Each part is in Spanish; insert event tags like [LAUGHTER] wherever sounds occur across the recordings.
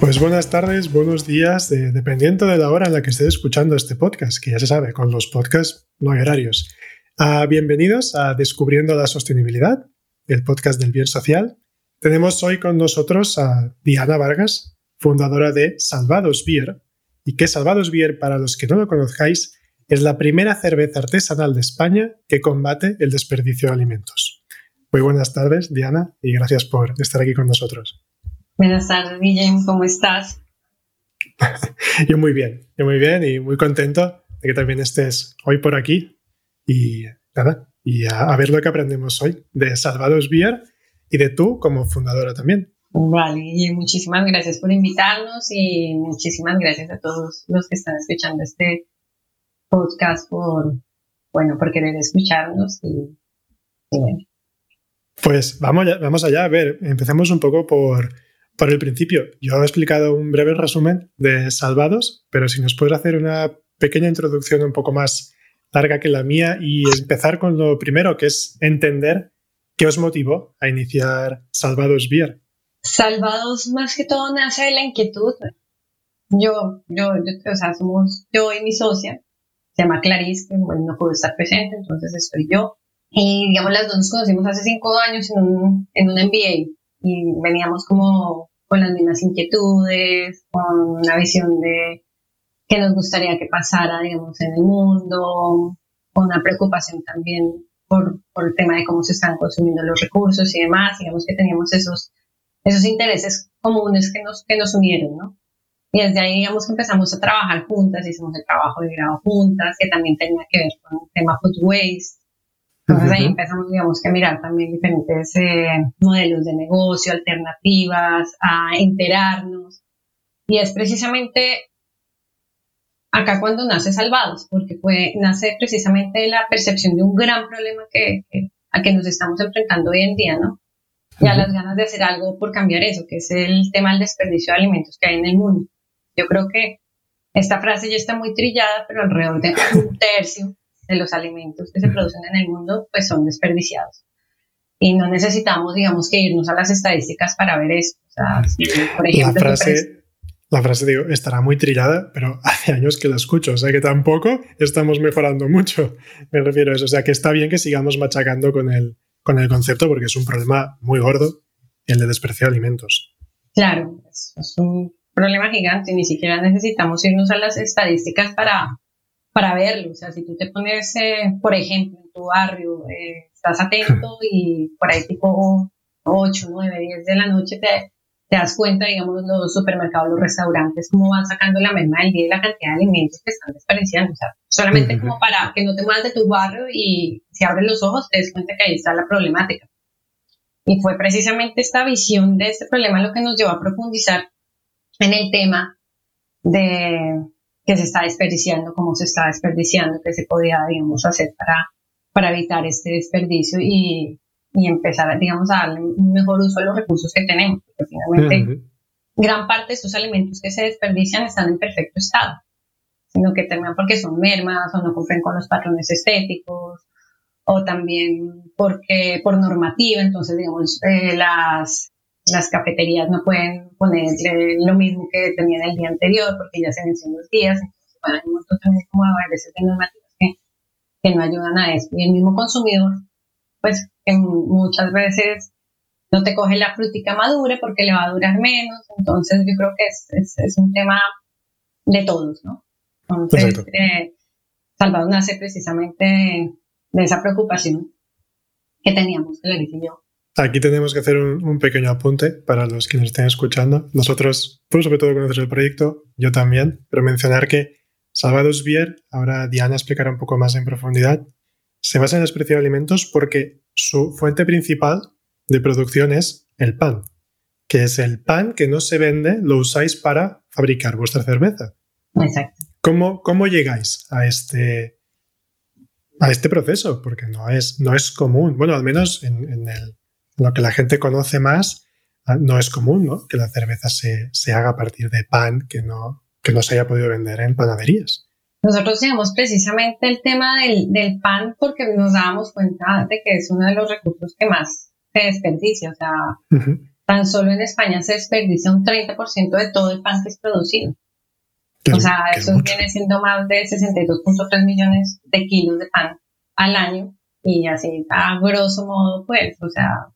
Pues buenas tardes, buenos días, dependiendo de la hora en la que estés escuchando este podcast, que ya se sabe, con los podcasts no hay horarios. Ah, bienvenidos a Descubriendo la Sostenibilidad, el podcast del bien social. Tenemos hoy con nosotros a Diana Vargas, fundadora de Salvados Beer, y que Salvados Beer, para los que no lo conozcáis, es la primera cerveza artesanal de España que combate el desperdicio de alimentos. Muy buenas tardes, Diana, y gracias por estar aquí con nosotros. Buenas tardes, Guillem, ¿cómo estás? [LAUGHS] yo muy bien, yo muy bien y muy contento de que también estés hoy por aquí y nada, y a, ver lo que aprendemos hoy de Salvados Beer y de tú como fundadora también. Vale, Guillem, muchísimas gracias por invitarnos y muchísimas gracias a todos los que están escuchando este podcast por, bueno, por querer escucharnos y, bueno. Pues vamos, vamos allá, a ver, empecemos un poco por, por el principio, yo he explicado un breve resumen de Salvados, pero si nos puedes hacer una pequeña introducción un poco más larga que la mía y empezar con lo primero, que es entender qué os motivó a iniciar Salvados Beer. Salvados más que todo nace de la inquietud. Yo, yo, yo, o sea, somos yo y mi socia, se llama Clarice, que no pudo estar presente, entonces estoy yo. Y digamos, las dos nos conocimos hace cinco años en un, en un MBA y veníamos como con las mismas inquietudes, con una visión de qué nos gustaría que pasara, digamos, en el mundo, con una preocupación también por, por el tema de cómo se están consumiendo los recursos y demás, digamos que teníamos esos, esos intereses comunes que nos, que nos unieron, ¿no? Y desde ahí, digamos, que empezamos a trabajar juntas, hicimos el trabajo de grado juntas, que también tenía que ver con el tema food waste, entonces ahí empezamos, digamos, que a mirar también diferentes eh, modelos de negocio, alternativas, a enterarnos. Y es precisamente acá cuando nace Salvados, porque fue, nace precisamente la percepción de un gran problema que, a que nos estamos enfrentando hoy en día, ¿no? Y a las ganas de hacer algo por cambiar eso, que es el tema del desperdicio de alimentos que hay en el mundo. Yo creo que esta frase ya está muy trillada, pero alrededor de un tercio de los alimentos que se producen en el mundo, pues son desperdiciados. Y no necesitamos, digamos, que irnos a las estadísticas para ver eso. O sea, por ejemplo, la frase, la frase, digo, estará muy trillada, pero [LAUGHS] hace años que la escucho, o sea que tampoco estamos mejorando mucho. Me refiero a eso. O sea que está bien que sigamos machacando con el, con el concepto porque es un problema muy gordo el de desperdicio de alimentos. Claro, es un problema gigante y ni siquiera necesitamos irnos a las estadísticas para, para verlo. O sea, si tú te pones, eh, por ejemplo, en tu barrio, eh, estás atento [LAUGHS] y por ahí tipo 8, 9, 10 de la noche te, te das cuenta, digamos, los supermercados, los restaurantes, cómo van sacando la misma del día y la cantidad de alimentos que están desperdiciando. O sea, solamente como para que no te muevas de tu barrio y si abres los ojos te des cuenta que ahí está la problemática. Y fue precisamente esta visión de este problema lo que nos llevó a profundizar en el tema de, que se está desperdiciando, cómo se está desperdiciando, qué se podía, digamos, hacer para, para evitar este desperdicio y, y empezar, digamos, a darle un mejor uso a los recursos que tenemos, porque finalmente gran parte de estos alimentos que se desperdician están en perfecto estado, sino que terminan porque son mermas o no cumplen con los patrones estéticos o también porque por normativa, entonces, digamos, eh, las, las cafeterías no pueden poner lo mismo que tenían el día anterior porque ya se vencen los días. Entonces, bueno, hay un montón también como a veces de normativas que, que no ayudan a eso. Y el mismo consumidor, pues que muchas veces no te coge la frutica madura porque le va a durar menos. Entonces, yo creo que es, es, es un tema de todos, ¿no? Entonces, eh, Salvador nace precisamente de, esa preocupación que teníamos, que le dije yo, Aquí tenemos que hacer un, pequeño apunte para los que nos estén escuchando. Nosotros, tú sobre todo conoces el proyecto, yo también, pero mencionar que Salvados Bier, ahora Diana explicará un poco más en profundidad, se basa en el desprecio de alimentos porque su fuente principal de producción es el pan. que es el pan que no se vende, lo usáis para fabricar vuestra cerveza. Exacto. ¿Cómo, cómo llegáis a este, a este proceso? Porque no es, no es común. Bueno, al menos en, lo que la gente conoce más, ah, no es común ¿no? que la cerveza se, se haga a partir de pan que no, que no se haya podido vender en panaderías. Nosotros digamos precisamente el tema del, del, pan porque nos dábamos cuenta de que es uno de los recursos que más se desperdicia. O sea, tan solo en España se desperdicia un 30% de todo el pan que es producido. o sea, eso viene siendo más de 62.3 millones de kilos de pan al año. Y así, a grosso modo, pues, o sea,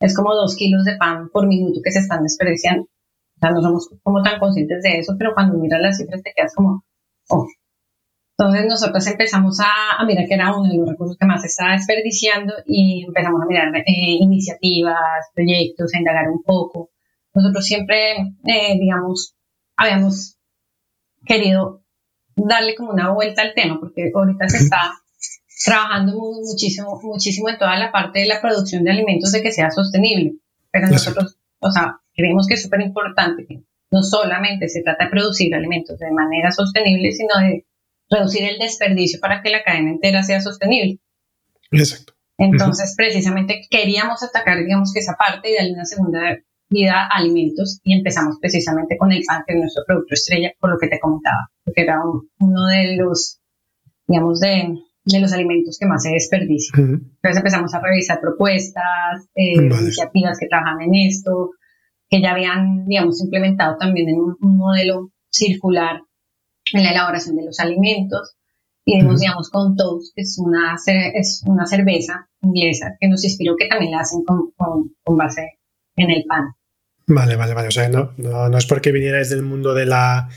es como dos kilos de pan por minuto que se están desperdiciando. O sea, no somos como tan conscientes de eso, pero cuando miras las cifras te quedas como, Oh. Entonces nosotros empezamos a, mirar que era uno de los recursos que más se estaba desperdiciando y empezamos a mirar eh, iniciativas, proyectos, a indagar un poco. Nosotros siempre, eh, digamos, habíamos querido darle como una vuelta al tema porque ahorita se está trabajando muchísimo, muchísimo en toda la parte de la producción de alimentos de que sea sostenible. Pero nosotros, o sea, creemos que es súper importante que no solamente se trata de producir alimentos de manera sostenible, sino de reducir el desperdicio para que la cadena entera sea sostenible. Exacto. Entonces, precisamente queríamos atacar, digamos, que esa parte y darle una segunda vida a alimentos y empezamos precisamente con el pan, que es nuestro producto estrella, por lo que te comentaba, porque era uno de los, digamos, de, de, los alimentos que más se desperdicia. Entonces empezamos a revisar propuestas, eh, iniciativas que trabajan en esto, que ya habían, digamos, implementado también en un, modelo circular en la elaboración de los alimentos. Y vimos, digamos, con Toast, que es una, es una cerveza inglesa que nos inspiró, que también la hacen con, con, base en el pan. Vale, vale, vale. O sea, no, no, es porque vinierais del mundo de la,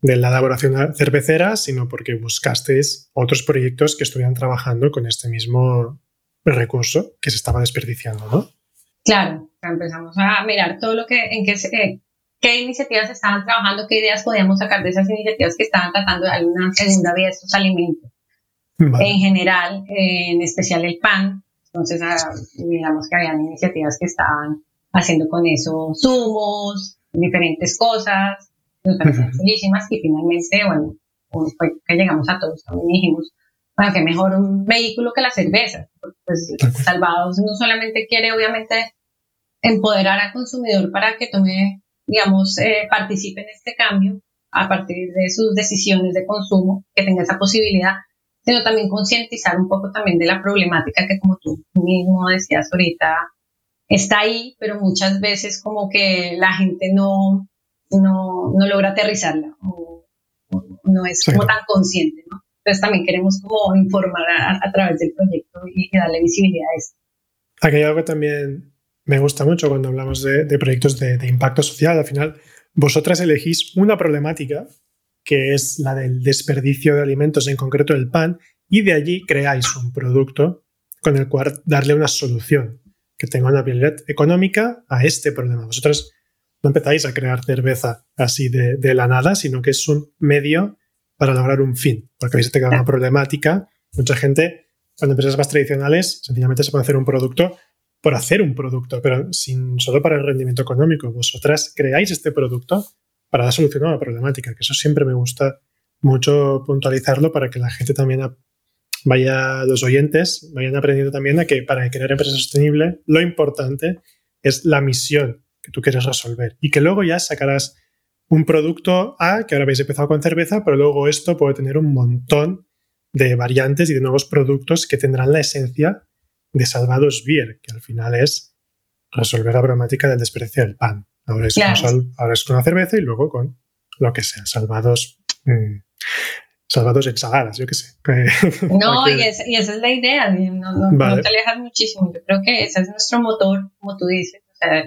de la elaboración cervecera, sino porque buscasteis otros proyectos que estuvieran trabajando con este mismo recurso que se estaba desperdiciando, ¿no? Claro, empezamos a mirar todo lo que, en qué, eh, qué iniciativas estaban trabajando, qué ideas podíamos sacar de esas iniciativas que estaban tratando de dar una segunda vida a estos alimentos. En general, eh, en especial el pan. Entonces, ah, digamos que habían iniciativas que estaban haciendo con eso zumos, diferentes cosas, nos parecían y finalmente, bueno, fue que llegamos a todos también dijimos, bueno, que mejor un vehículo que la cerveza. Pues Salvados no solamente quiere, obviamente, empoderar al consumidor para que tome, digamos, eh, participe en este cambio a partir de sus decisiones de consumo, que tenga esa posibilidad, sino también concientizar un poco también de la problemática que como tú mismo decías ahorita, está ahí, pero muchas veces como que la gente no, no, no logra aterrizarla o, no es como tan consciente, ¿no? Entonces también queremos como informar a, través del proyecto y, darle visibilidad a esto. Aquí hay algo también me gusta mucho cuando hablamos de, proyectos de, impacto social. Al final, vosotras elegís una problemática, que es la del desperdicio de alimentos, en concreto el pan, y de allí creáis un producto con el cual darle una solución que tenga una viabilidad económica a este problema. Vosotras no empezáis a crear cerveza así de, la nada, sino que es un medio para lograr un fin, porque habéis tenido una problemática. Mucha gente, cuando empresas más tradicionales, sencillamente se puede hacer un producto por hacer un producto, pero sin solo para el rendimiento económico. Vosotras creáis este producto para dar solución a la problemática, que eso siempre me gusta mucho puntualizarlo para que la gente también vaya, los oyentes, vayan aprendiendo también a que para crear empresa sostenible, lo importante es la misión que tú quieres resolver y que luego ya sacarás un producto A, que ahora habéis empezado con cerveza, pero luego esto puede tener un montón de variantes y de nuevos productos que tendrán la esencia de Salvados Beer, que al final es resolver la problemática del desprecio del pan. Ahora es, con, ahora es con la cerveza y luego con lo que sea, salvados. Mm, salvados ensaladas, yo qué sé. [LAUGHS] No, y, esa es la idea, no, te alejas muchísimo. Yo creo que ese es nuestro motor, como tú dices. O sea,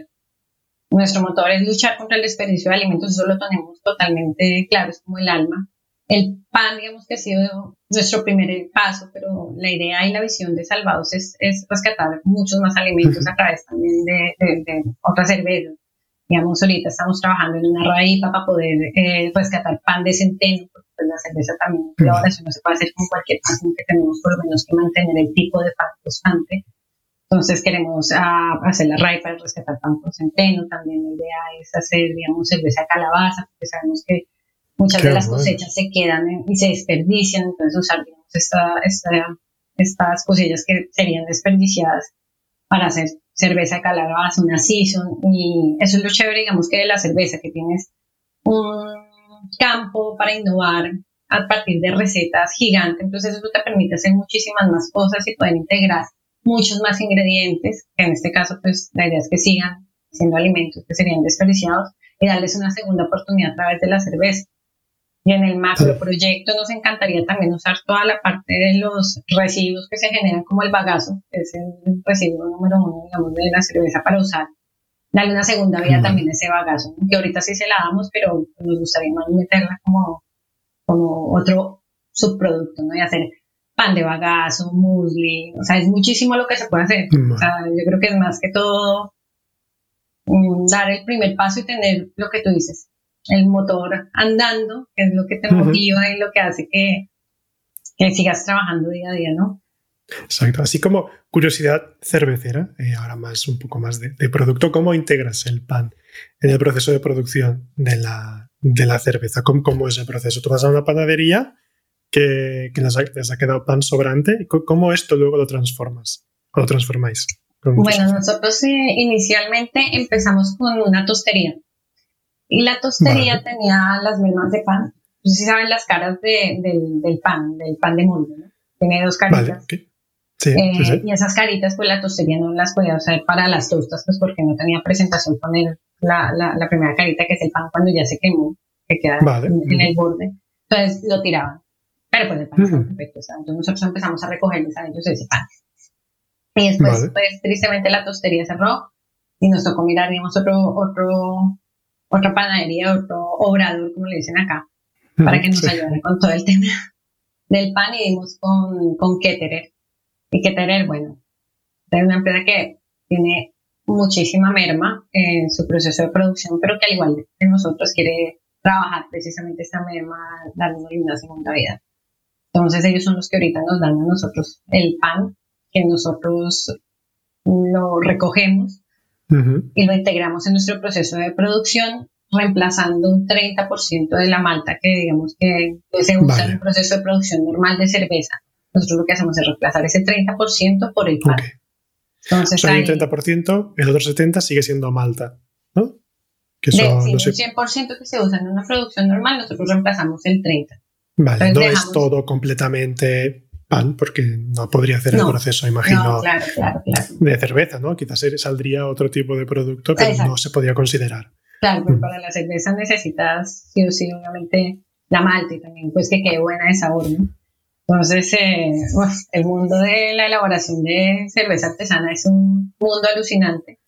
nuestro motor es luchar contra el desperdicio de alimentos, eso lo tenemos totalmente claro, es como el alma el pan, digamos que ha sido nuestro primer paso, pero la idea y la visión de Salvados es, rescatar muchos más alimentos a través también de, otras cervezas. Digamos, ahorita estamos trabajando en una raíz para poder eh, rescatar pan de centeno, porque pues, la cerveza también, la no se puede hacer con cualquier pan, sino que tenemos por lo menos que mantener el tipo de pan constante. Entonces queremos ah, hacer la RAI para rescatar pan por centeno. También la idea es hacer, digamos, cerveza calabaza, porque sabemos que muchas de las cosechas se quedan y se desperdician. Entonces usar, digamos, esta, estas cosillas que serían desperdiciadas para hacer cerveza calabaza, una season. Y eso es lo chévere, digamos, que de la cerveza, que tienes un campo para innovar a partir de recetas gigantes. Entonces eso te permite hacer muchísimas más cosas y poder integrar muchos más ingredientes, que en este caso pues la idea es que sigan siendo alimentos que serían desperdiciados y darles una segunda oportunidad a través de la cerveza. Y en el macro proyecto nos encantaría también usar toda la parte de los residuos que se generan como el bagazo, que es el residuo número uno, digamos, de la cerveza para usar. Darle una segunda vida también a ese bagazo, que ahorita sí se la damos, pero nos gustaría más meterla como, como otro subproducto, ¿no? Y hacer pan de bagazo, musli, o sea, es muchísimo lo que se puede hacer. O sea, yo creo que es más que todo mm, dar el primer paso y tener lo que tú dices, el motor andando, que es lo que te motiva y lo que hace que, que, sigas trabajando día a día, ¿no? Exacto, así como curiosidad cervecera, eh, ahora más un poco más de, producto, ¿cómo integras el pan en el proceso de producción de la, de la cerveza? ¿Cómo, ¿Cómo, es el proceso? Tú vas a una panadería que, que les, ha, quedado pan sobrante. ¿Cómo esto luego lo transformas? ¿O lo transformáis? Bueno, nosotros eh, inicialmente empezamos con una tostería. Y la tostería tenía las mismas de pan. No sé si saben las caras de, del, del, pan, del pan de molde. ¿no? Tiene dos caritas. Sí, eh, Y esas caritas, pues la tostería no las podía usar para las tostas, pues porque no tenía presentación poner la, la, la primera carita, que es el pan cuando ya se quemó, que queda en, el borde. Entonces lo tiraban. Pero pues el pan está perfecto. Entonces nosotros empezamos a recoger los anillos de ese pan. Y después, pues tristemente la tostería cerró y nos tocó mirar, digamos, otro, otro, otra panadería, otro obrador, como le dicen acá, para que nos ayudara con todo el tema del pan y dimos con, con Ketterer. Y Ketterer, bueno, es una empresa que tiene muchísima merma en su proceso de producción, pero que al igual que nosotros quiere trabajar precisamente esta merma, darle una segunda vida. Entonces ellos son los que ahorita nos dan a nosotros el pan, que nosotros lo recogemos y lo integramos en nuestro proceso de producción, reemplazando un 30% de la malta que digamos que, se usa en el proceso de producción normal de cerveza. Nosotros lo que hacemos es reemplazar ese 30% por el pan. Entonces, hay un 30%, el otro 70% sigue siendo malta, ¿no? Que son, de, 100% que se usa en una producción normal, nosotros reemplazamos el 30%. Vale, no es todo completamente pan, porque no podría hacer el proceso, imagino, de cerveza, ¿no? Quizás saldría otro tipo de producto que no se podía considerar. Claro, pero mm. para la cerveza necesitas, sí o sí, obviamente, la malta y también, pues, que quede buena de sabor, ¿no? Entonces, eh, el mundo de la elaboración de cerveza artesana es un mundo alucinante.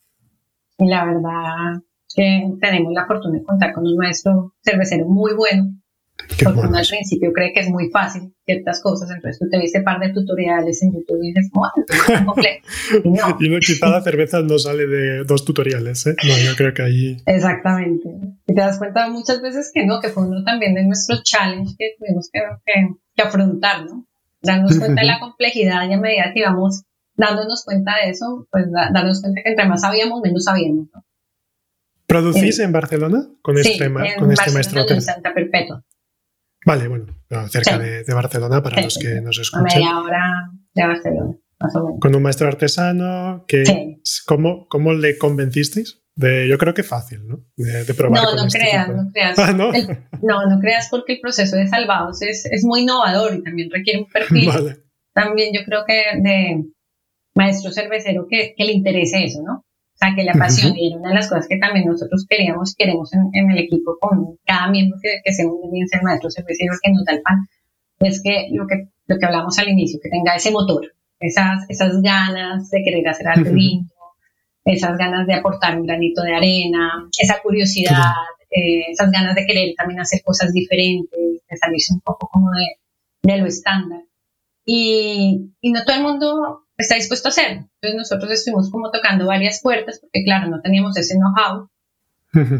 Y la verdad que tenemos la fortuna de contar con un maestro cervecero muy bueno, porque uno al principio cree que es muy fácil ciertas cosas, entonces tú te viste par de tutoriales en YouTube y dices, bueno, es complejo. [LAUGHS] Y no. y quizá la cerveza no sale de dos tutoriales, ¿eh? No, yo creo que ahí... Exactamente. Y te das cuenta muchas veces que no, que fue uno también de nuestros challenge que tuvimos que, que, afrontar, ¿no? Darnos cuenta de la [LAUGHS] complejidad y a medida que íbamos dándonos cuenta de eso, pues darnos cuenta que entre más sabíamos, menos sabíamos, ¿no? ¿Producís en Barcelona con este, con este maestro? En Santa Perpetua. Vale, bueno, cerca de, Barcelona para los que nos escuchan. A media hora de Barcelona, más o menos. Con un maestro artesano, que, ¿cómo, ¿cómo le convencisteis? De, yo creo que fácil, ¿no? De, probar. No, no este creas, no creas. Ah, ¿no? ¿no? no, creas porque el proceso de salvados es, es muy innovador y también requiere un perfil. Vale. También yo creo que de maestro cervecero que, que le interese eso, ¿no? Que la pasión y era una de las cosas que también nosotros queríamos, queremos en, el equipo con cada miembro que, que se une bien ser maestro cervecero que nos da el pan, es que lo que, lo que hablamos al inicio, que tenga ese motor, esas, esas ganas de querer hacer algo lindo, esas ganas de aportar un granito de arena, esa curiosidad, eh, esas ganas de querer también hacer cosas diferentes, de salirse un poco como de, de lo estándar. Y, y no todo el mundo está dispuesto a hacerlo. Entonces nosotros estuvimos como tocando varias puertas porque claro, no teníamos ese know-how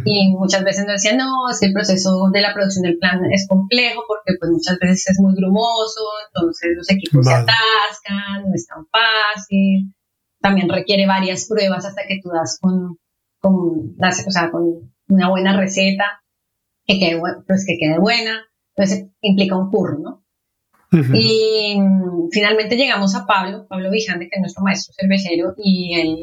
y muchas veces nos decían, no, es que el proceso de la producción del plan es complejo porque pues muchas veces es muy grumoso, entonces los equipos se atascan, no es tan fácil. también requiere varias pruebas hasta que tú das con, con, o sea, con una buena receta que quede, pues que quede buena. Entonces implica un curro, ¿no? Y mm, finalmente llegamos a Pablo, Pablo Vijande, que es nuestro maestro cervecero, y él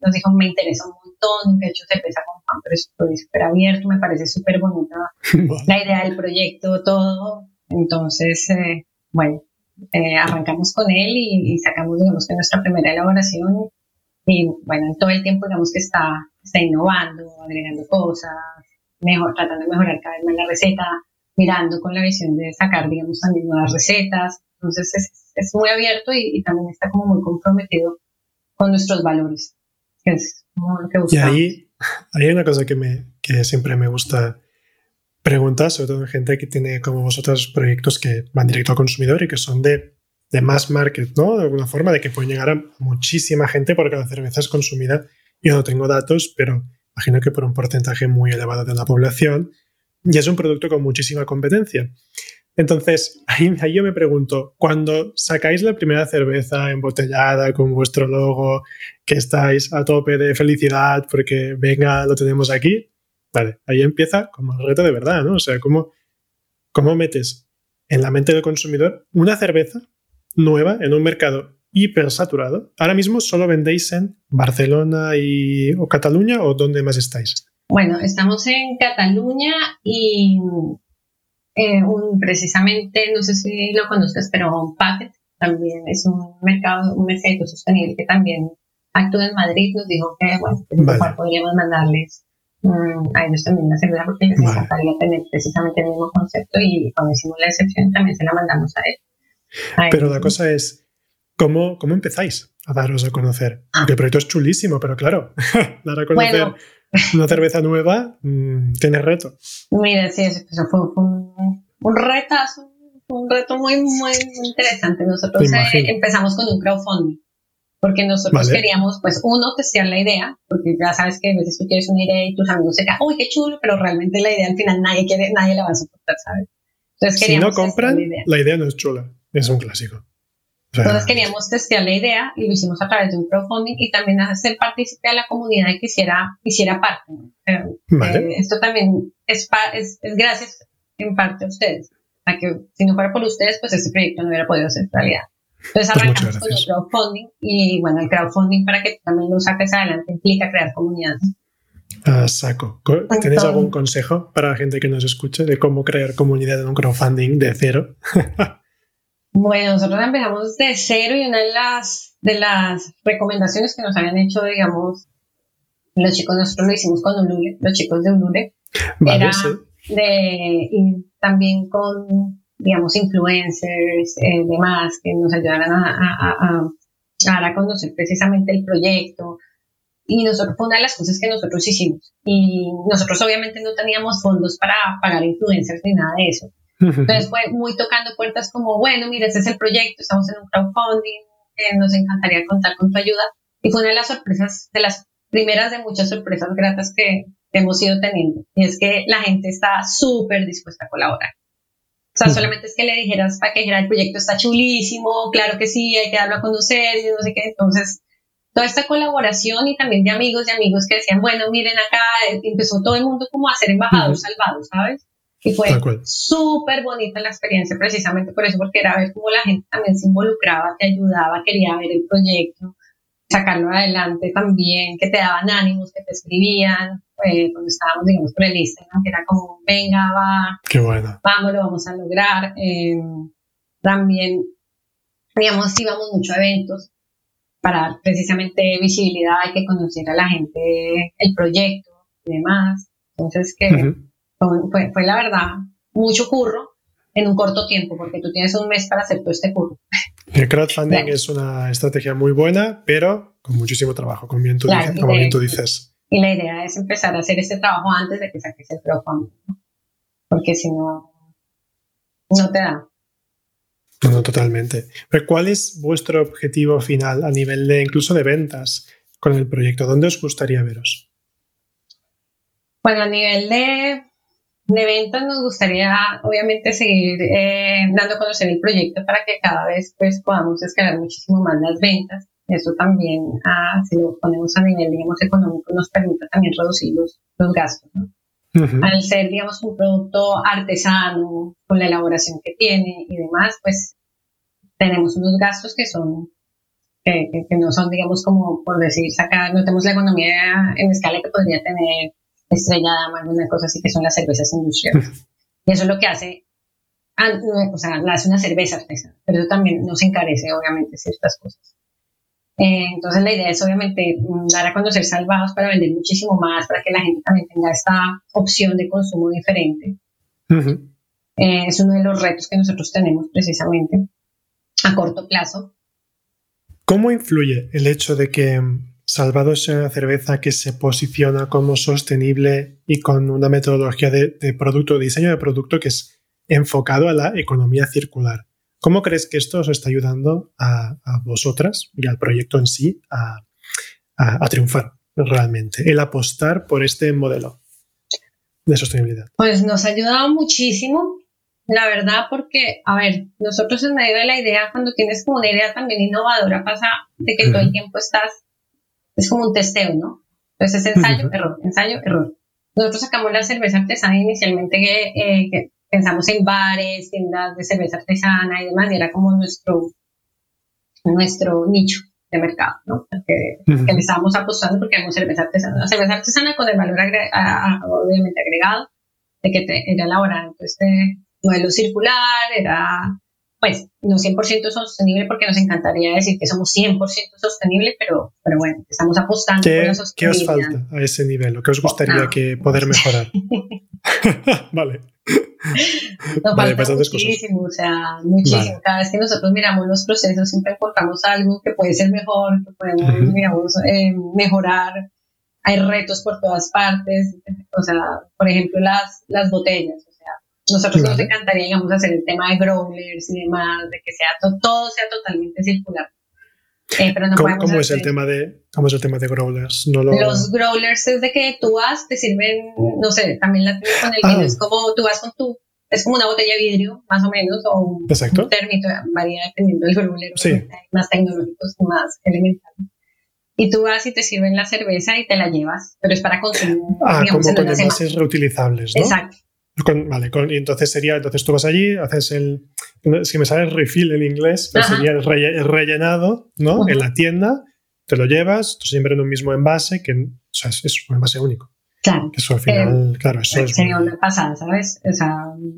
nos dijo, me interesa un montón, de hecho cerveza con pan, pero estoy súper abierto, me parece súper bonita [LAUGHS] la idea del proyecto, todo. Entonces, eh, bueno, eh, arrancamos con él y, sacamos, digamos, que nuestra primera elaboración. Y bueno, en todo el tiempo, digamos que está, está innovando, agregando cosas, mejor, tratando de mejorar cada vez más la receta, mirando con la visión de sacar, digamos, también nuevas recetas. Entonces es, es muy abierto y, también está como muy comprometido con nuestros valores, que es lo que buscamos. Y ahí, hay una cosa que, me, que siempre me gusta preguntar, sobre todo en gente que tiene como vosotros proyectos que van directo al consumidor y que son de, de mass market, ¿no? De alguna forma, de que pueden llegar a muchísima gente porque la cerveza es consumida. Yo no tengo datos, pero imagino que por un porcentaje muy elevado de la población, y es un producto con muchísima competencia. Entonces, [LAUGHS] ahí, yo me pregunto, cuando sacáis la primera cerveza embotellada con vuestro logo, que estáis a tope de felicidad porque venga, lo tenemos aquí, vale, ahí empieza como el reto de verdad, ¿no? O sea, ¿cómo, cómo metes en la mente del consumidor una cerveza nueva en un mercado hipersaturado. Ahora mismo solo vendéis en Barcelona y, o Cataluña o dónde más estáis? Bueno, estamos en Cataluña y eh, precisamente, no sé si lo conozcas, pero Packet también es un mercado, un mercado sostenible que también actúa en Madrid. Nos dijo que, bueno, podríamos mandarles mm, a ellos también la cerveza porque les encantaría tener precisamente el mismo concepto y cuando hicimos la excepción también se la mandamos a él. pero la cosa es, ¿Cómo, ¿Cómo empezáis a daros a conocer? Ah. el proyecto es chulísimo, pero claro, [LAUGHS] dar a conocer una cerveza nueva mm, tiene reto. Mira, sí, eso fue, un, un, retazo, un reto muy, muy, interesante. Nosotros eh, empezamos con un crowdfunding, porque nosotros queríamos, pues, uno, testear la idea, porque ya sabes que a veces tú quieres una idea y tus amigos se quedan, uy, qué chulo, pero realmente la idea al final nadie quiere, nadie la va a soportar, ¿sabes? Entonces, si no compran, la idea no es chula, es un clásico. Entonces queríamos testear la idea y lo hicimos a través de un crowdfunding y también hacer partícipe a la comunidad que hiciera, hiciera parte. Eh, esto también es, es, gracias en parte a ustedes. A que si no fuera por ustedes, pues este proyecto no hubiera podido ser realidad. Entonces pues arrancamos con el crowdfunding y bueno, el crowdfunding para que también lo saques adelante implica crear comunidades. Ah, saco. ¿Tienes algún consejo para la gente que nos escuche de cómo crear comunidad en un crowdfunding de cero? [LAUGHS] Bueno, nosotros empezamos de cero y una de las, de las recomendaciones que nos habían hecho, digamos, los chicos, nosotros lo hicimos con Ulule, los chicos de Ulule, era de, y también con, digamos, influencers, eh, demás, que nos ayudaran a, a, a, a, conocer precisamente el proyecto. Y nosotros fue una de las cosas que nosotros hicimos. Y nosotros obviamente no teníamos fondos para pagar influencers ni nada de eso. Entonces [LAUGHS] fue muy tocando puertas como, bueno, mira, ese es el proyecto, estamos en un crowdfunding, eh, nos encantaría contar con tu ayuda. Y fue una de las sorpresas, de las primeras de muchas sorpresas gratas que hemos ido teniendo. Y es que la gente está súper dispuesta a colaborar. O sea, solamente es que le dijeras para que dijera el proyecto está chulísimo, claro que sí, hay que darlo a conocer y no sé qué. Entonces, toda esta colaboración y también de amigos y amigos que decían, bueno, miren acá, empezó todo el mundo como a ser embajador salvado, ¿sabes? Y fue súper bonita la experiencia, precisamente por eso, porque era ver cómo la gente también se involucraba, te ayudaba, quería ver el proyecto, sacarlo adelante también, que te daban ánimos, que te escribían, eh, cuando estábamos, digamos, por el Instagram, que era como, venga, va, Qué bueno. vamos, lo vamos a lograr. Eh, también, digamos, íbamos mucho a eventos para precisamente visibilidad y que conociera a la gente el proyecto y demás. Entonces, que fue, fue la verdad mucho curro en un corto tiempo, porque tú tienes un mes para hacer todo este curro. El crowdfunding es una estrategia muy buena, pero con muchísimo trabajo, como bien tú, dices, Y la idea es empezar a hacer este trabajo antes de que saques el crowdfunding, porque si no, no te da. No, no, totalmente. Pero ¿cuál es vuestro objetivo final a nivel de incluso de ventas con el proyecto? ¿Dónde os gustaría veros? Bueno, a nivel de de ventas nos gustaría obviamente seguir eh, dando a conocer el proyecto para que cada vez pues podamos escalar muchísimo más las ventas. Eso también, ah, si lo ponemos a nivel, digamos, económico, nos permite también reducir los, los gastos, ¿no? Al ser, digamos, un producto artesano, con la elaboración que tiene y demás, pues tenemos unos gastos que son, que, que, no son, digamos, como por decir, sacar, no tenemos la economía en escala que podría tener Estrella más una cosa así que son las cervezas industriales. [LAUGHS] y eso es lo que hace, ah, o sea, hace una cerveza artesana, pero eso también nos encarece, obviamente, ciertas cosas. Eh, entonces la idea es obviamente mm, dar a conocer salvados para vender muchísimo más, para que la gente también tenga esta opción de consumo diferente. Eh, es uno de los retos que nosotros tenemos precisamente a corto plazo. ¿Cómo influye el hecho de que Salvados sea una cerveza que se posiciona como sostenible y con una metodología de, de producto, diseño de producto que es enfocado a la economía circular? ¿Cómo crees que esto os está ayudando a, vosotras y al proyecto en sí a, triunfar realmente? El apostar por este modelo de sostenibilidad. Pues nos ha ayudado muchísimo, la verdad, porque, a ver, nosotros en medio de la idea, cuando tienes como una idea también innovadora, pasa de que todo el tiempo estás, es como un testeo, ¿no? Entonces es ensayo, error, ensayo, error. Nosotros sacamos la cerveza artesana inicialmente que, eh, pensamos en bares, tiendas de cerveza artesana y demás, y era como nuestro, nuestro nicho de mercado, ¿no? Que, le estábamos apostando porque éramos cerveza artesana. La cerveza artesana con el valor obviamente agregado de que era elaborada en este modelo circular, era pues no 100% sostenible porque nos encantaría decir que somos 100% sostenible, pero, pero bueno, estamos apostando ¿Qué, por la ¿Qué os falta a ese nivel? ¿O qué os gustaría que poder mejorar? [LAUGHS] vale. Nos vale, falta muchísimo, o sea, muchísimo. Cada vez que nosotros miramos los procesos siempre encontramos algo que puede ser mejor, que podemos, eh, mejorar. Hay retos por todas partes, o sea, por ejemplo, las, las botellas. Nosotros nos encantaría, digamos, hacer el tema de growlers y demás, de que sea todo sea totalmente circular. Eh, ¿Cómo, es el tema de, ¿Cómo es el tema de growlers? Los growlers es de que tú vas, te sirven, no sé, también la tienes con el vino, ah. es como tú vas con tu, es como una botella de vidrio, más o menos, o un, Exacto. termito, varía dependiendo del growler, sí. más tecnológicos, más elementales. Y tú vas y te sirven la cerveza y te la llevas, pero es para consumir. Ah, digamos, como con envases reutilizables, ¿no? Exacto. Vale, y entonces sería, entonces tú vas allí, haces el, que me sale el refill en inglés, pero sería el, rellenado, ¿no? En la tienda, te lo llevas, tú siempre en un mismo envase, que o sea, es, un envase único. Claro. Eso al final, eh, claro, eso es. Sería una pasada, ¿sabes? O sea,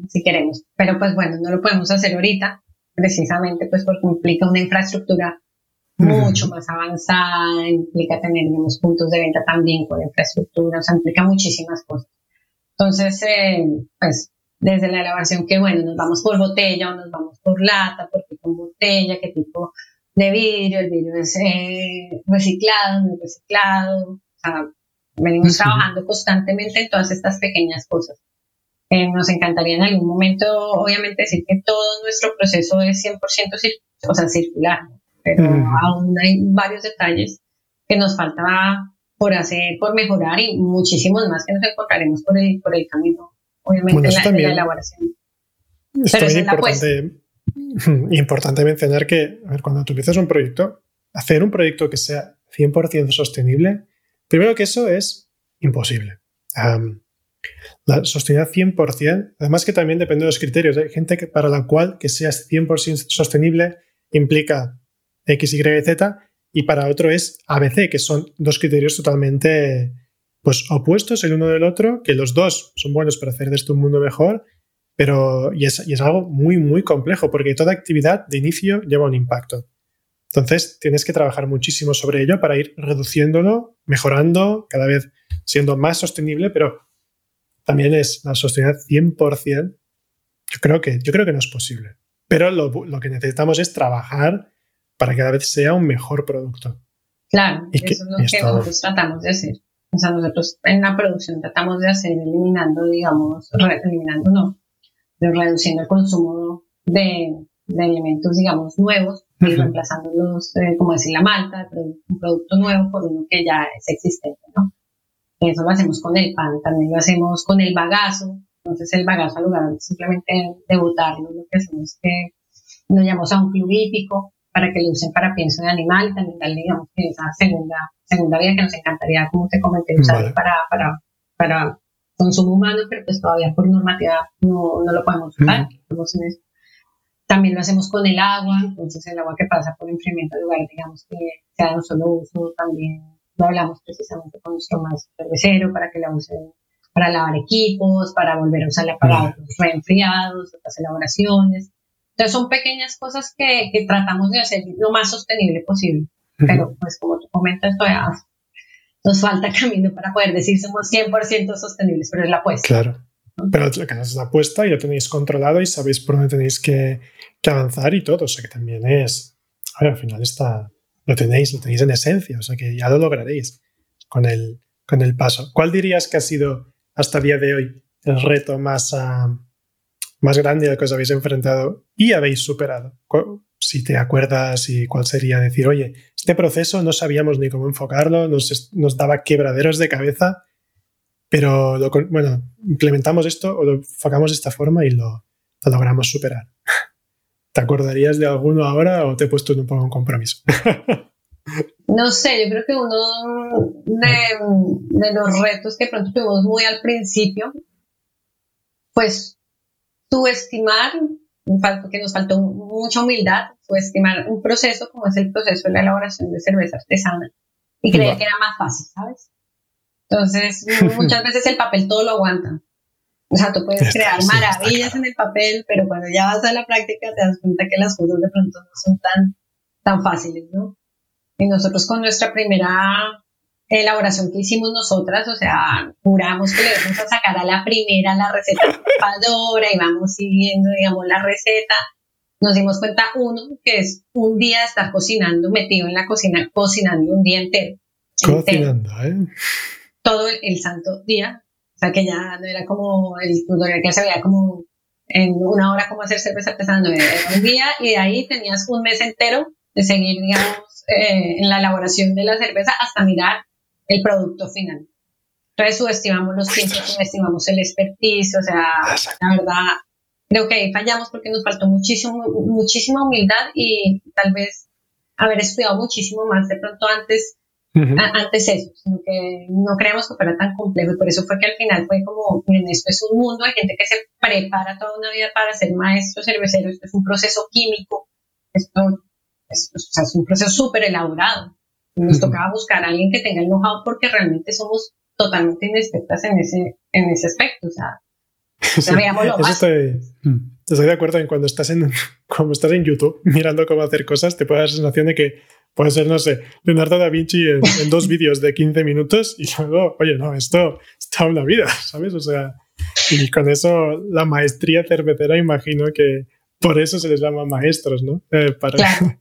si queremos. Pero pues bueno, no lo podemos hacer ahorita, precisamente pues porque implica una infraestructura mucho más avanzada, implica tener unos puntos de venta también con infraestructura, o sea, implica muchísimas cosas. Entonces, eh, pues desde la elaboración que, bueno, nos vamos por botella o nos vamos por lata, porque con botella, qué tipo de vidrio, el vidrio es eh, reciclado, no reciclado, o sea, venimos trabajando constantemente en todas estas pequeñas cosas. Eh, nos encantaría en algún momento, obviamente, decir que todo nuestro proceso es 100% o sea, circular, pero aún hay varios detalles que nos falta por hacer, por mejorar y muchísimos más que nos encontraremos por el, por el camino obviamente la, también, la, elaboración. Es también importante, [LAUGHS] importante mencionar que, a ver, cuando tú empiezas un proyecto, hacer un proyecto que sea 100% sostenible, primero que eso es imposible. la sostenibilidad 100%, además que también depende de los criterios. Hay gente que, para la cual que sea 100% sostenible implica X, Y, Z, y para otro es ABC, que son dos criterios totalmente pues opuestos el uno del otro, que los dos son buenos para hacer de esto un mundo mejor, pero y es, y es algo muy, muy complejo, porque toda actividad de inicio lleva un impacto. Entonces, tienes que trabajar muchísimo sobre ello para ir reduciéndolo, mejorando, cada vez siendo más sostenible, pero también es la sostenibilidad 100%. Yo creo que, yo creo que no es posible. Pero lo, lo que necesitamos es trabajar para que cada vez sea un mejor producto. Claro, y eso es lo que nosotros tratamos de hacer. O sea, nosotros en la producción tratamos de hacer eliminando, digamos, eliminando no, reduciendo el consumo de, elementos, digamos, nuevos y reemplazándolos, eh, como decir, la malta, un producto nuevo por uno que ya es existente, ¿no? Eso lo hacemos con el pan, también lo hacemos con el bagazo. Entonces, el bagazo, al lugar de simplemente de botarlo, lo que hacemos es que nos llamamos a un club hípico para que lo usen para pienso de animal y también darle, digamos, esa segunda, segunda vía que nos encantaría, como te comenté, usar para, para, para consumo humano, pero pues todavía por normativa no, no lo podemos usar. También lo hacemos con el agua, entonces el agua que pasa por enfriamiento de lugar, digamos que sea de un solo uso, también lo hablamos precisamente con nuestro maestro cervecero para que la usen para lavar equipos, para volver a usarla para otros reenfriados, otras elaboraciones. Entonces son pequeñas cosas que, que tratamos de hacer lo más sostenible posible. Pero pues como tú comentas, todavía nos falta camino para poder decir somos 100% sostenibles, pero es la apuesta. Claro. Pero lo que es la apuesta y lo tenéis controlado y sabéis por dónde tenéis que, que avanzar y todo. O sea que también es. A ver, al final está. Lo tenéis, lo tenéis en esencia. O sea que ya lo lograréis con el, con el paso. ¿Cuál dirías que ha sido hasta el día de hoy el reto más, uh, más grande al que os habéis enfrentado y habéis superado? Si te acuerdas y cuál sería decir, oye, este proceso no sabíamos ni cómo enfocarlo, nos, nos daba quebraderos de cabeza, pero bueno, implementamos esto o lo enfocamos de esta forma y lo, lo logramos superar. [LAUGHS] ¿Te acordarías de alguno ahora o te he puesto un poco un compromiso? [LAUGHS] No sé, yo creo que uno de, los retos que pronto tuvimos muy al principio, pues subestimar, que nos faltó mucha humildad, subestimar un proceso como es el proceso de la elaboración de cerveza artesana y creer que era más fácil, ¿sabes? Entonces, [LAUGHS] muchas veces el papel todo lo aguanta. O sea, tú puedes crear maravillas en el papel, pero cuando ya vas a la práctica te das cuenta que las cosas de pronto no son tan, tan fáciles, ¿no? Y nosotros con nuestra primera elaboración que hicimos nosotras, o sea, juramos que le íbamos a sacar a la primera la receta trepadora y vamos siguiendo, digamos, la receta. Nos dimos cuenta, uno, que es un día estar cocinando, metido en la cocina, cocinando un día entero. Cocinando, ¿eh? Todo el, santo día. O sea, que ya no era como el tutorial que se veía como en una hora cómo hacer cerveza artesana, era un día y de ahí tenías un mes entero de seguir, digamos, eh, en la elaboración de la cerveza hasta mirar el producto final. Entonces subestimamos los tiempos, subestimamos el expertise, o sea, la verdad, creo que ahí fallamos porque nos faltó muchísimo, muchísima humildad y tal vez haber estudiado muchísimo más de pronto antes, antes eso, sino que no creemos que fuera tan complejo y por eso fue que al final fue como, miren, esto es un mundo, hay gente que se prepara toda una vida para ser maestro cervecero, esto es un proceso químico, esto es, es un proceso súper elaborado. Nos tocaba buscar a alguien que tenga el know-how porque realmente somos totalmente inexpertas en ese, en ese aspecto. O sea, [LAUGHS] lo más. Estoy, mm, estoy, de acuerdo en cuando estás en, [LAUGHS] cuando estás en YouTube [LAUGHS] mirando cómo hacer cosas, te puede dar la sensación de que puede ser, no sé, Leonardo da Vinci en, en dos vídeos de 15 minutos y luego, oye, no, esto está una vida, ¿sabes? O sea, y con eso la maestría cervecera imagino que por eso se les llama maestros, ¿no? Eh, para, claro.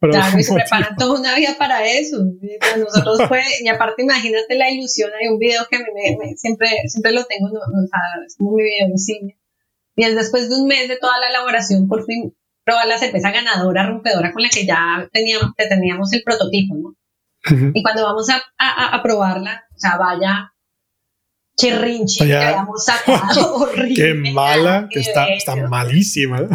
Claro, y se preparan toda una vida para eso. Nosotros fue, y aparte imagínate la ilusión, hay un video que a mí me, siempre, siempre lo tengo, no, es como mi video insignia. Y es después de un mes de toda la elaboración, por fin probar la cerveza ganadora, rompedora, con la que ya teníamos, teníamos el prototipo, ¿no? Y cuando vamos a, a, a, probarla, o sea, vaya chirrinchi que habíamos sacado, [LAUGHS] horrible. Qué mala, que está, está malísima.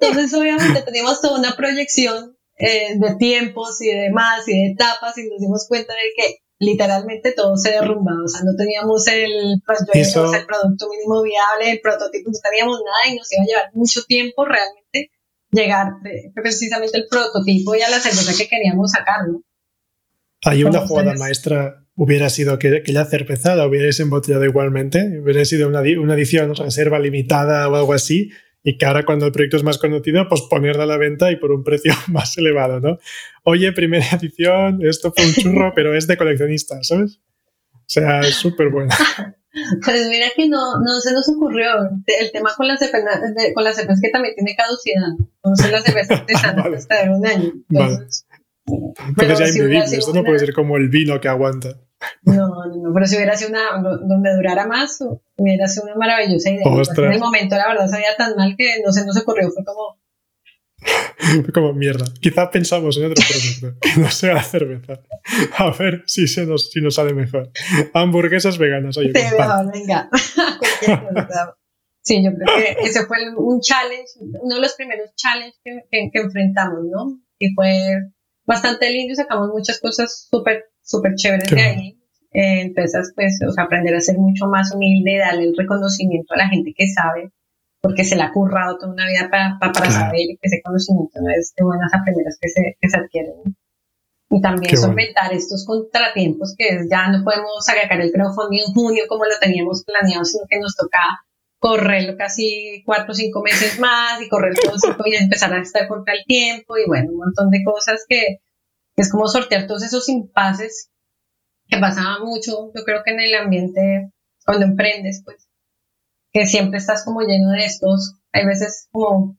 Entonces, obviamente, teníamos toda una proyección eh, de tiempos y de demás y de etapas y nos dimos cuenta de que literalmente todo se derrumbaba. O sea, no teníamos el, pues, el producto mínimo viable, el prototipo, no teníamos nada y nos iba a llevar mucho tiempo realmente llegar precisamente el prototipo y a la cerveza que queríamos sacar, ¿no? Hay una jugada maestra hubiera sido que aquella cerveza la hubierais embotellado igualmente, hubiera sido una, una edición reserva limitada o algo así, y que ahora cuando el proyecto es más conocido, pues ponerla a la venta y por un precio [LAUGHS] más elevado, ¿no? Oye, primera edición, esto fue un churro, [LAUGHS] pero es de coleccionista, ¿sabes? O sea, es súper bueno. [LAUGHS] Pues mira que no, no se nos ocurrió el tema con las cervezas, con las cervezas que también tiene caducidad, ¿no? Entonces las cervezas artesanas vale. hasta de un año. Entonces, vale. ya si esto no puede ser como el vino que aguanta. No, no, pero si hubiera sido una, donde durara más, hubiera sido una maravillosa idea. En el momento, la verdad, sabía tan mal que no se nos ocurrió, fue como... [LAUGHS] fue como mierda. Quizá pensamos en otro producto, [LAUGHS] que no sea cerveza. A ver si, se nos, si nos sale mejor. Hamburguesas veganas, oye. Sí, venga. [LAUGHS] Sí, yo creo que ese fue un challenge, uno de los primeros challenges que, que, enfrentamos, ¿no? Y fue bastante lindo, sacamos muchas cosas súper, súper chéveres de ahí. Eh, entonces, pues, o sea, aprender a ser mucho más humilde, darle el reconocimiento a la gente que sabe, porque se le ha currado toda una vida para, para, saber que ese conocimiento no es de buenas a primeras que se, que se adquieren. Y también solventar estos contratiempos que ya no podemos sacar el crowdfunding en junio como lo teníamos planeado, sino que nos toca correrlo casi cuatro o cinco meses más y correr todo [LAUGHS] y empezar a estar contra el tiempo y bueno, un montón de cosas que, es como sortear todos esos impases que pasaba mucho, yo creo que en el ambiente, cuando emprendes, pues, que siempre estás como lleno de estos, hay veces como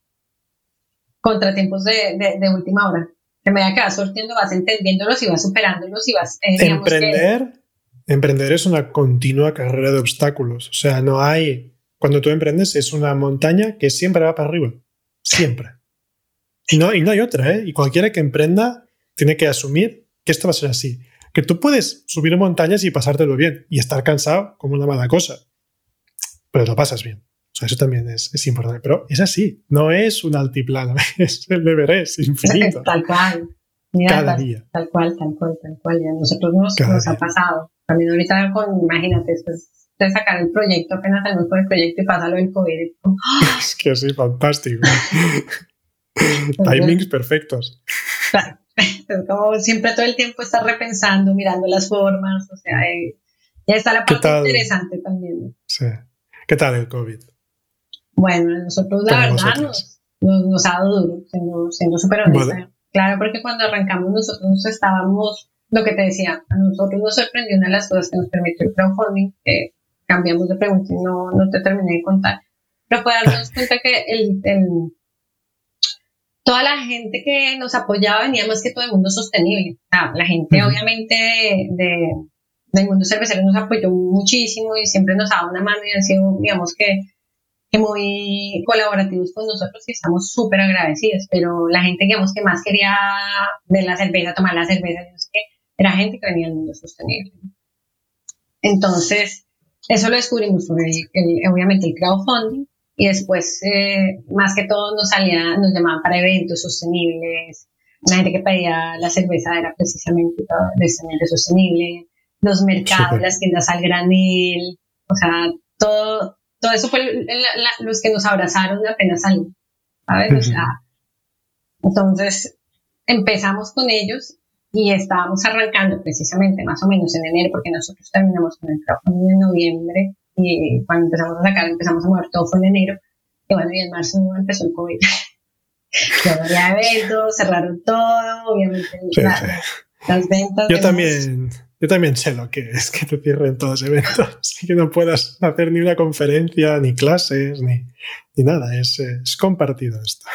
contratiempos de, de, última hora, que me que vas sorteando, vas entendiéndolos y vas superándolos y vas... Eh, emprender, emprender es una continua carrera de obstáculos, o sea, no hay cuando tú emprendes es una montaña que siempre va para arriba. Siempre. Y no, y no hay otra, ¿eh? Y cualquiera que emprenda tiene que asumir que esto va a ser así. Que tú puedes subir montañas y pasártelo bien y estar cansado como una mala cosa. Pero lo pasas bien. O sea, eso también es, es importante. Pero es así. No es un altiplano. [LAUGHS] Es el es infinito. [LAUGHS] Tal cual. Cada día. Tal cual, tal cual, tal cual. Y a nosotros nos, nos ha pasado. También ahorita con, imagínate, pues, de sacar el proyecto, apenas salimos con el proyecto y pásalo el COVID. [LAUGHS] Es que sí, fantástico. Timings perfectos. [LAUGHS] Es como siempre todo el tiempo estar repensando, mirando las formas, o sea, eh, ya está la parte interesante también. Sí. ¿Qué tal el COVID? Bueno, nosotros la verdad nos, nos, ha dado duro, siendo súper honesta. Claro, porque cuando arrancamos nosotros estábamos, lo que te decía, a nosotros nos sorprendió una de las cosas que nos permitió el crowdfunding, que cambiamos de pregunta y no, no te terminé de contar. Pero fue darnos [LAUGHS] cuenta que el, toda la gente que nos apoyaba venía más que todo el mundo sostenible. la gente obviamente de, del mundo cervecero nos apoyó muchísimo y siempre nos daba una mano y han sido, digamos que, que muy colaborativos con nosotros y estamos súper agradecidos. Pero la gente, digamos, que más quería ver la cerveza, tomar la cerveza, era gente que venía del mundo sostenible. Entonces, eso lo descubrimos por el, obviamente el crowdfunding y después eh, más que todo nos salía, nos llamaban para eventos sostenibles, la gente que pedía la cerveza era precisamente de sostenible, los mercados, las tiendas al granil, o sea, todo, todo eso fue los que nos abrazaron apenas salimos, ¿sabes? entonces empezamos con ellos y estábamos arrancando precisamente más o menos en enero, porque nosotros terminamos con el crowdfunding en noviembre y cuando empezamos a sacar, empezamos a mover todo fue en enero. Y bueno, y en marzo empezó el COVID. [LAUGHS] ya había eventos, cerraron todo, obviamente las ventas. Yo también, yo también sé lo que es que te cierren todos los eventos [LAUGHS] y que no puedas hacer ni una conferencia, ni clases, ni, ni nada. Es, es compartido esto.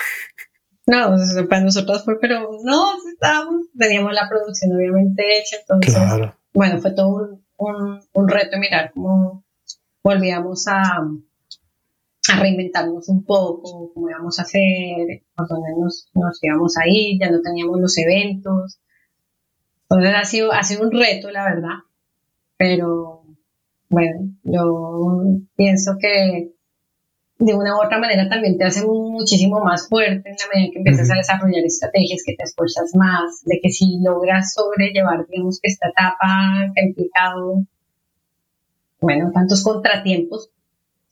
No, para nosotros fue, pero no, estábamos, teníamos la producción obviamente hecha, entonces, bueno, fue todo un, un, reto mirar cómo volvíamos a, a reinventarnos un poco, cómo íbamos a hacer, por dónde nos, nos íbamos a ir, ya no teníamos los eventos. Entonces ha sido, ha sido un reto, la verdad, pero bueno, yo pienso que de una u otra manera también te hace muchísimo más fuerte en la medida que empiezas a desarrollar estrategias, que te esfuerzas más, de que si logras sobrellevar, digamos, que esta etapa que ha implicado, bueno, tantos contratiempos,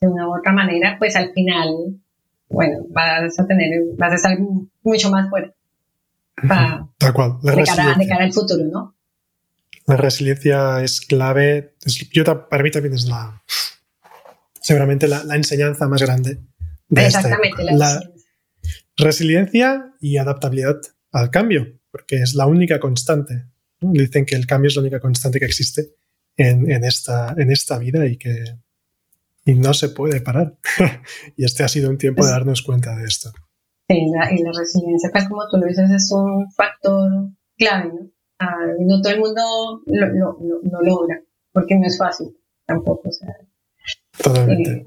de una u otra manera, pues al final, bueno, vas a tener, vas a estar mucho más fuerte para, cual, de, cara, de, cara, al futuro, ¿no? La resiliencia es clave, yo, para mí también es la, seguramente la, enseñanza más grande de Exactamente, la, resiliencia. y adaptabilidad al cambio, porque es la única constante. Dicen que el cambio es la única constante que existe en, esta, en esta vida y que y no se puede parar. [LAUGHS] y este ha sido un tiempo de darnos cuenta de esto. Sí, y la resiliencia, pues como tú lo dices, es un factor clave, ¿no? Ah, no todo el mundo lo, lo, logra, porque no es fácil tampoco. O sea, Totalmente. Eh,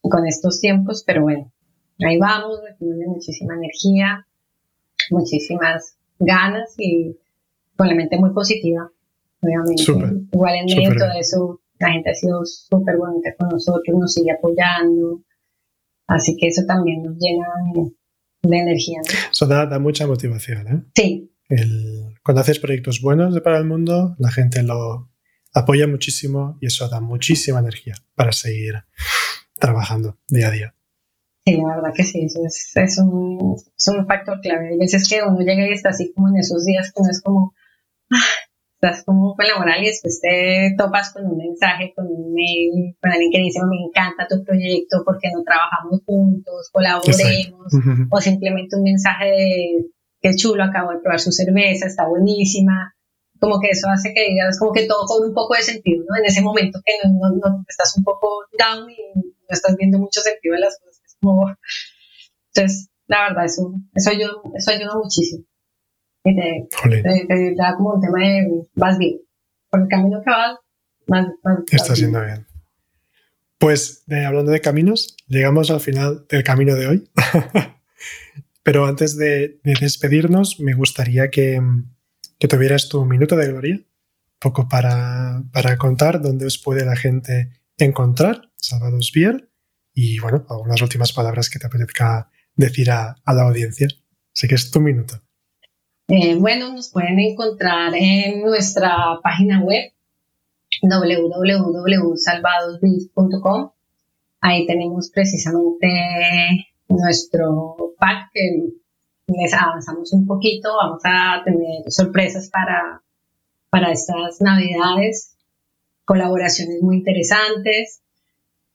con estos tiempos, pero bueno, ahí vamos, tiene muchísima energía, muchísimas ganas y con la mente muy positiva, obviamente. Igual en medio de todo eso, la gente ha sido súper bonita con nosotros, nos sigue apoyando. Así que eso también nos llena de, energía. Eso da, mucha motivación. ¿eh? Sí. cuando haces proyectos buenos para el mundo, la gente lo apoya muchísimo y eso da muchísima energía para seguir trabajando día a día. Sí, la verdad que sí, eso es, un, factor clave. Hay veces que uno llega y está así como en esos días que uno es como, ah, estás como con la moral y después te topas con un mensaje, con un mail, con alguien que dice, me encanta tu proyecto porque no trabajamos juntos, colaboremos, o simplemente un mensaje de, qué chulo, acabo de probar su cerveza, está buenísima. Como que eso hace que digas, como que todo con un poco de sentido, ¿no? En ese momento que no, no, estás un poco down y no estás viendo mucho sentido de las cosas. Como... [LAUGHS] Entonces, la verdad, eso, eso, ayuda, eso ayuda muchísimo te, da como un tema de vas bien. Por el camino que vas, más, más Está haciendo bien. Pues hablando de caminos, llegamos al final del camino de hoy. [LAUGHS] Pero antes de, despedirnos, me gustaría que, que, tuvieras tu minuto de gloria, poco para, para, contar dónde os puede la gente encontrar, Salvados Bier, y bueno, algunas últimas palabras que te apetezca decir a, a la audiencia. Así que es tu minuto. Eh, bueno, nos pueden encontrar en nuestra página web www.salvadosbiz.com. Ahí tenemos precisamente nuestro pack que les avanzamos un poquito. Vamos a tener sorpresas para, para estas navidades, colaboraciones muy interesantes,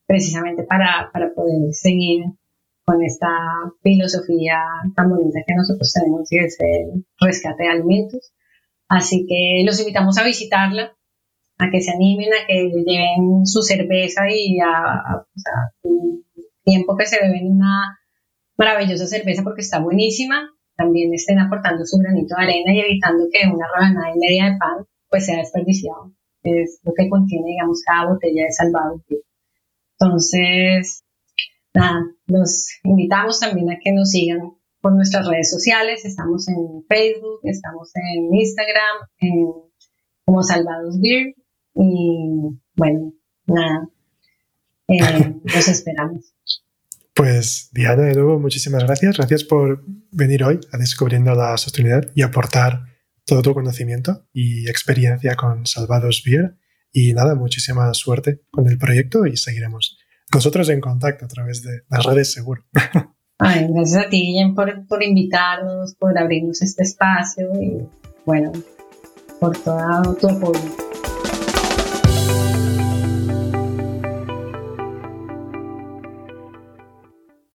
precisamente para, para poder seguir con esta filosofía tan bonita que nosotros tenemos y es el rescate de alimentos. Así que los invitamos a visitarla, a que se animen, a que lleven su cerveza y a, un tiempo que se beben una maravillosa cerveza porque está buenísima, también estén aportando su granito de arena y evitando que una rebanada y media de pan pues sea desperdiciado. Es lo que contiene, digamos, cada botella de salvado. Entonces, nada, los invitamos también a que nos sigan por nuestras redes sociales. Estamos en Facebook, estamos en Instagram, en, como Salvados Beer. Y bueno, nada, eh, [LAUGHS] los esperamos. Pues Diana, de nuevo, muchísimas gracias. Gracias por venir hoy a Descubriendo la Sostenibilidad y aportar todo tu conocimiento y experiencia con Salvados Beer. Y nada, muchísima suerte con el proyecto y seguiremos nosotros en contacto a través de las redes seguro. Ay, gracias a ti, Guillem, por, por invitarnos, por abrirnos este espacio y bueno, por todo tu apoyo.